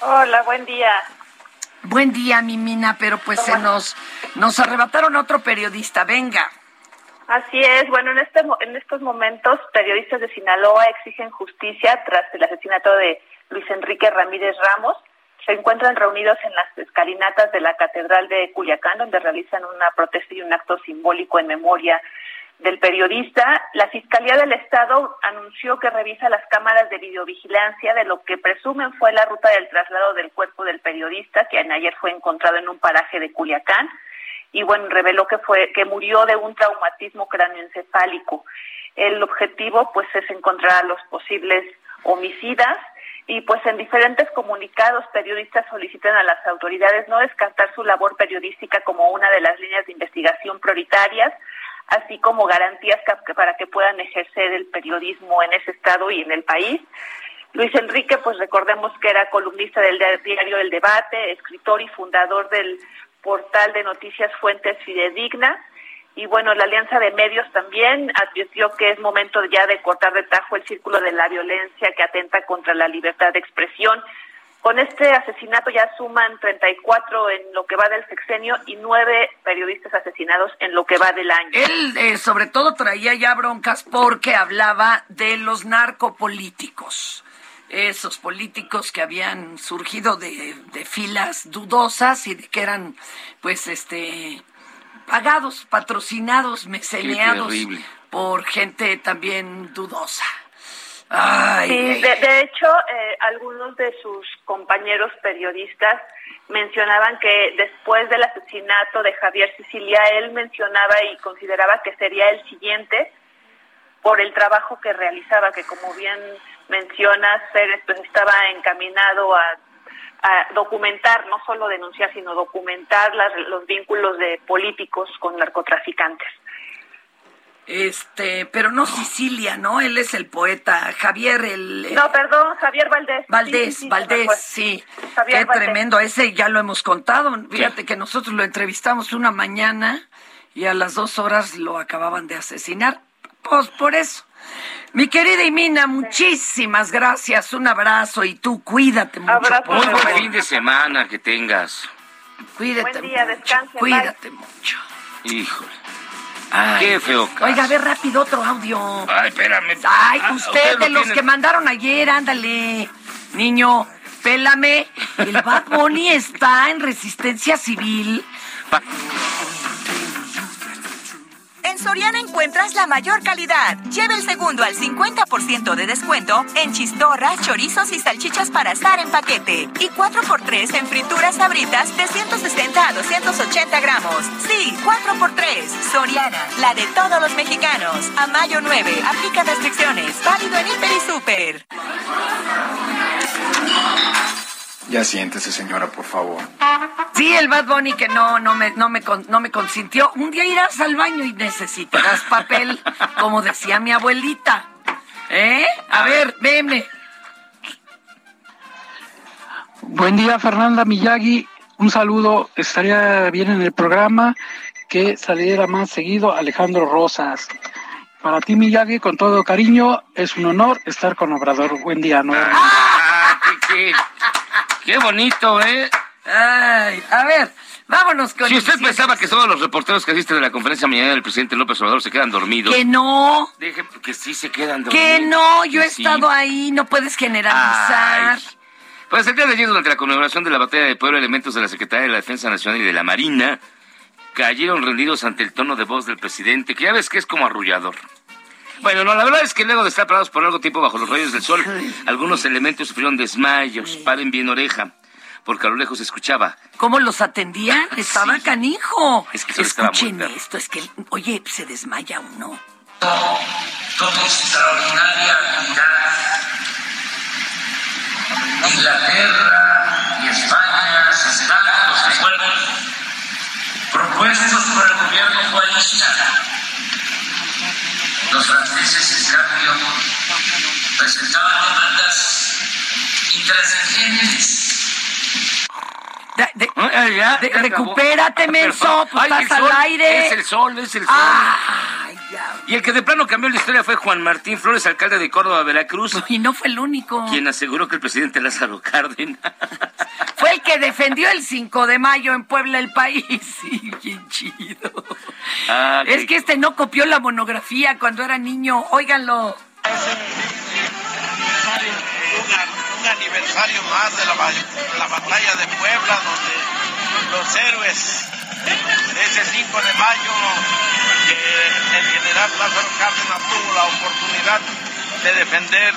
Hola, buen día. Buen día, mi Mina, pero pues se nos, nos arrebataron a otro periodista. Venga. Así es. Bueno, en, este, en estos momentos, periodistas de Sinaloa exigen justicia tras el asesinato de Luis Enrique Ramírez Ramos. Se encuentran reunidos en las escalinatas de la Catedral de Culiacán, donde realizan una protesta y un acto simbólico en memoria del periodista. La Fiscalía del Estado anunció que revisa las cámaras de videovigilancia de lo que presumen fue la ruta del traslado del cuerpo del periodista, que ayer fue encontrado en un paraje de Culiacán y bueno, reveló que fue que murió de un traumatismo cráneoencefálico. El objetivo pues es encontrar a los posibles homicidas y pues en diferentes comunicados periodistas solicitan a las autoridades no descartar su labor periodística como una de las líneas de investigación prioritarias, así como garantías para que puedan ejercer el periodismo en ese estado y en el país. Luis Enrique, pues recordemos que era columnista del diario El Debate, escritor y fundador del portal de noticias Fuentes Fidedigna. Y bueno, la Alianza de Medios también advirtió que es momento ya de cortar de tajo el círculo de la violencia que atenta contra la libertad de expresión. Con este asesinato ya suman 34 en lo que va del sexenio y nueve periodistas asesinados en lo que va del año. Él eh, sobre todo traía ya broncas porque hablaba de los narcopolíticos. Esos políticos que habían surgido de, de filas dudosas y de que eran, pues, este, pagados, patrocinados, meceneados por gente también dudosa. Ay, Sí, de hecho, eh, algunos de sus compañeros periodistas mencionaban que después del asesinato de Javier Sicilia, él mencionaba y consideraba que sería el siguiente por el trabajo que realizaba, que como bien mencionas, Pérez pues estaba encaminado a, a documentar, no solo denunciar, sino documentar las- los vínculos de políticos con narcotraficantes. Este, pero no Sicilia, ¿no? Él es el poeta. Javier, el... No, perdón, Javier Valdés. Valdés, Sí, Valdés, sí. Javier Qué Valdés. tremendo. Ese ya lo hemos contado. Fíjate que nosotros lo entrevistamos una mañana y a las dos horas lo acababan de asesinar. Pues por eso. Mi querida Imina, muchísimas gracias. Un abrazo y tú cuídate mucho. Abrazo, por Muy buen fin de semana que tengas. Cuídate Buen día, mucho. descanse, Cuídate mucho. Híjole. Ay, Qué feo caso. Oiga, a ver rápido otro audio. Ay, espérame. Ay, Ah, usted lo de los tiene. que mandaron ayer, ándale. Niño, pélame. El Bad Bunny está en resistencia civil. En Soriana encuentras la mayor calidad. Lleva el segundo al 50% de descuento en chistorras, chorizos y salchichas para asar en paquete. Y 4x3 en frituras sabritas de 160 a 280 gramos. Sí, 4x3. Soriana, la de todos los mexicanos. A mayo 9, aplica restricciones. Válido en Hiper y Super. Ya siéntese, señora, por favor. Sí, el Bad Bunny que no, no, me, no, me, con- no me consintió. Un día irás al baño y necesitarás papel, como decía mi abuelita. ¿Eh? A ver, veme. Buen día, Fernanda Miyagi. Un saludo. Estaría bien en el programa que saliera más seguido Alejandro Rosas. Para ti, Miyagi, con todo cariño, es un honor estar con Obrador. Buen día, ¿no? Ah, qué bonito, ¿eh? Ay, a ver, vámonos con Si usted pensaba que todos los reporteros que asisten de la conferencia mañana del presidente López Obrador se quedan dormidos. Que no, Deje que sí se quedan dormidos. que no, yo he sí. estado ahí, no puedes generalizar. Ay. Pues el día de ayer, durante la conmemoración de la batalla de Puebla, elementos de la Secretaría de la Defensa Nacional y de la Marina cayeron rendidos ante el tono de voz del presidente, que ya ves que es como arrullador. Bueno, no, la verdad es que luego de estar parados por largo tiempo bajo los rayos del sol, algunos elementos sufrieron desmayos. Paren bien oreja, porque a lo lejos se escuchaba. ¿Cómo los atendían? Estaba canijo. Es que Escuchen esto, es que, oye, se desmaya uno. con extraordinaria habilidad. Inglaterra y España se están los acuerdos propuestos por el gobierno coalista. Los franceses, en cambio, presentaban demandas intransigentes. De- de- ya, de- ya acabó. recupérate, menso, pues Ay, estás el al sol, aire. Es el sol, es el sol. Ay, ya. Y el que de plano cambió la historia fue Juan Martín Flores, alcalde de Córdoba, Veracruz, Y no fue el único. quien aseguró que el presidente Lázaro Cárdenas Fue el que defendió el 5 de mayo en Puebla, el país. Sí, bien chido. Ah, Es que este no copió la monografía cuando era niño. Óiganlo. Aniversario más de la, ba- la batalla de Puebla, donde los héroes de ese 5 de mayo, que el general Lázaro Cárdenas tuvo la oportunidad de defender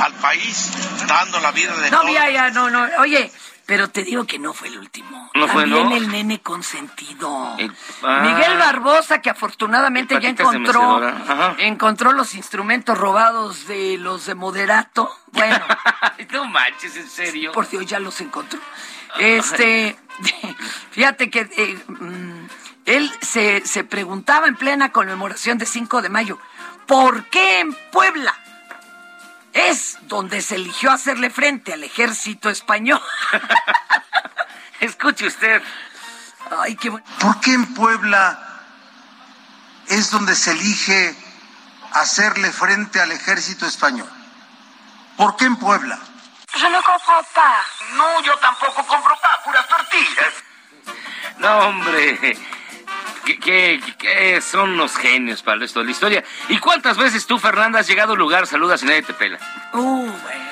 al país, dando la vida de No, todos. ya, ya, no, no. Oye, pero te digo que no fue el último. No fue, También ¿no? el nene consentido. El- ah. Miguel Barbosa, que afortunadamente ya encontró, encontró los instrumentos robados de los de Moderato. Bueno, no manches, en serio. por Dios, ya los encontró. Este, fíjate que eh, mm, él se, se preguntaba en plena conmemoración de 5 de mayo, ¿por qué en Puebla? Es donde se eligió hacerle frente al ejército español. Escuche usted. Ay, qué bueno. ¿Por qué en Puebla es donde se elige hacerle frente al ejército español? ¿Por qué en Puebla? Yo no compro pa. No, yo tampoco compro pa, puras tortillas. No, hombre. ¿Qué, qué, qué son los genios para el resto de la historia? ¿Y cuántas veces tú, Fernanda, has llegado a un lugar, saludas y nadie te pela? Uh, bueno.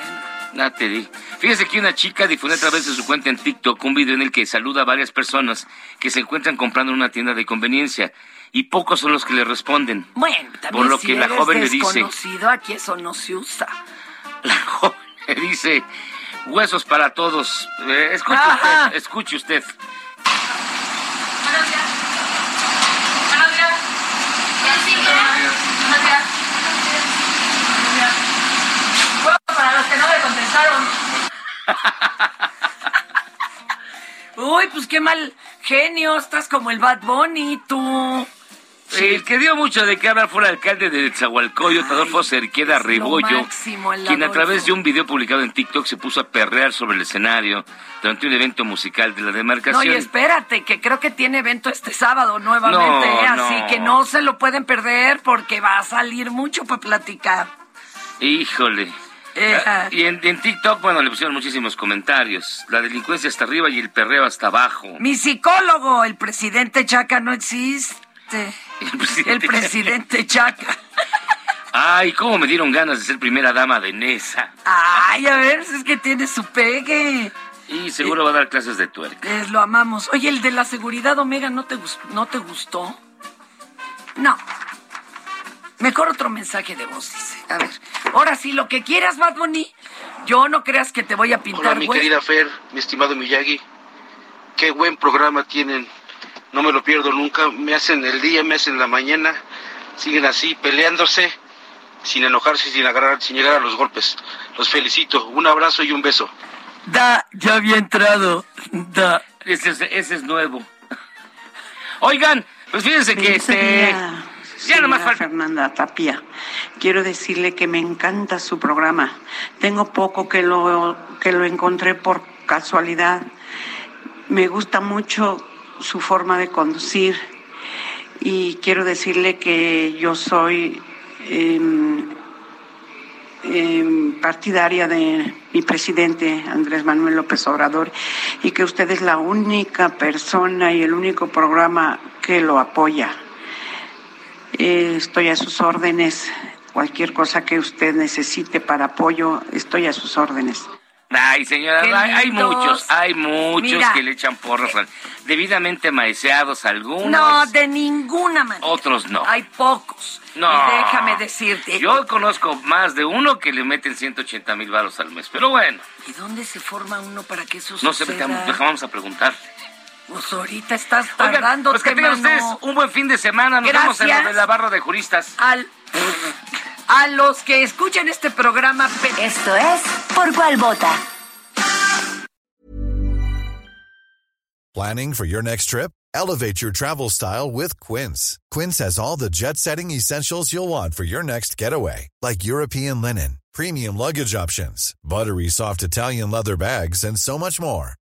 Nada te di. Fíjese que una chica difundió a través de su cuenta en TikTok un video en el que saluda a varias personas que se encuentran comprando en una tienda de conveniencia y pocos son los que le responden. Bueno, también Por lo si que la eres joven le dice, aquí eso no se usa. la joven le dice, huesos para todos. Eh, escuche usted, escuche usted. Buenos días. Buenos días. Buenos días. Para los que no le contestaron. Uy, pues qué mal genio, estás como el Bad Bunny, tú. El que dio mucho de qué hablar fue el alcalde de Zahualcoyot, Adolfo Cerqueda Rebollo, máximo, quien a través de un video publicado en TikTok se puso a perrear sobre el escenario durante un evento musical de la No, demarcación. y espérate, que creo que tiene evento este sábado nuevamente, No, ¿eh? así no. que no se lo pueden perder porque va a salir mucho para platicar. Híjole. Eh, y en, en TikTok, bueno, le pusieron muchísimos comentarios. La delincuencia hasta arriba y el perreo hasta abajo. Mi psicólogo, el presidente Chaca, no existe. El presidente, El presidente Chaca. Ay, cómo me dieron ganas de ser primera dama de Nesa. Ay, a ver, es que tiene su pegue. Y seguro va a dar clases de tuerca. Lo amamos. Oye, el de la seguridad Omega, ¿no te, no te gustó? No. Mejor otro mensaje de voz, dice. A ver, ahora sí, lo que quieras, Bad Bunny. Yo no creas que te voy a pintar Hola, mi güey. querida Fer, mi estimado Miyagi. Qué buen programa tienen. No me lo pierdo nunca. Me hacen el día, me hacen la mañana. Siguen así, peleándose, sin enojarse, sin agarrar, sin llegar a los golpes. Los felicito. Un abrazo y un beso. Da, ya había entrado. Da. Ese es, ese es nuevo. Oigan, pues fíjense que este. Ya nomás señora falta. Fernanda Tapia. Quiero decirle que me encanta su programa. Tengo poco que lo, que lo encontré por casualidad. Me gusta mucho su forma de conducir y quiero decirle que yo soy em, em, partidaria de mi presidente Andrés Manuel López Obrador y que usted es la única persona y el único programa que lo apoya. Eh, estoy a sus órdenes. Cualquier cosa que usted necesite para apoyo, estoy a sus órdenes. Ay, señora, hay, muchos, hay muchos Mira. que le echan porras, debidamente maeceados algunos, No, de ninguna manera. otros no. Hay pocos. No. Y déjame decirte. Yo conozco más de uno que le meten 180 mil baros al mes, pero bueno, ¿Y dónde se forma uno para que eso no sé, suceda? dejamos, vamos a preguntar. Pues ahorita estás Oigan, tardando. pues que tengan ustedes un buen fin de semana, nos vemos en lo Gracias. de la barra de juristas. Al, a los que escuchan este programa. Esto es Por Cuál Vota. Planning for your next trip? Elevate your travel style with Quince. Quince has all the jet setting essentials you'll want for your next getaway, like European linen, premium luggage options, buttery soft Italian leather bags, and so much more.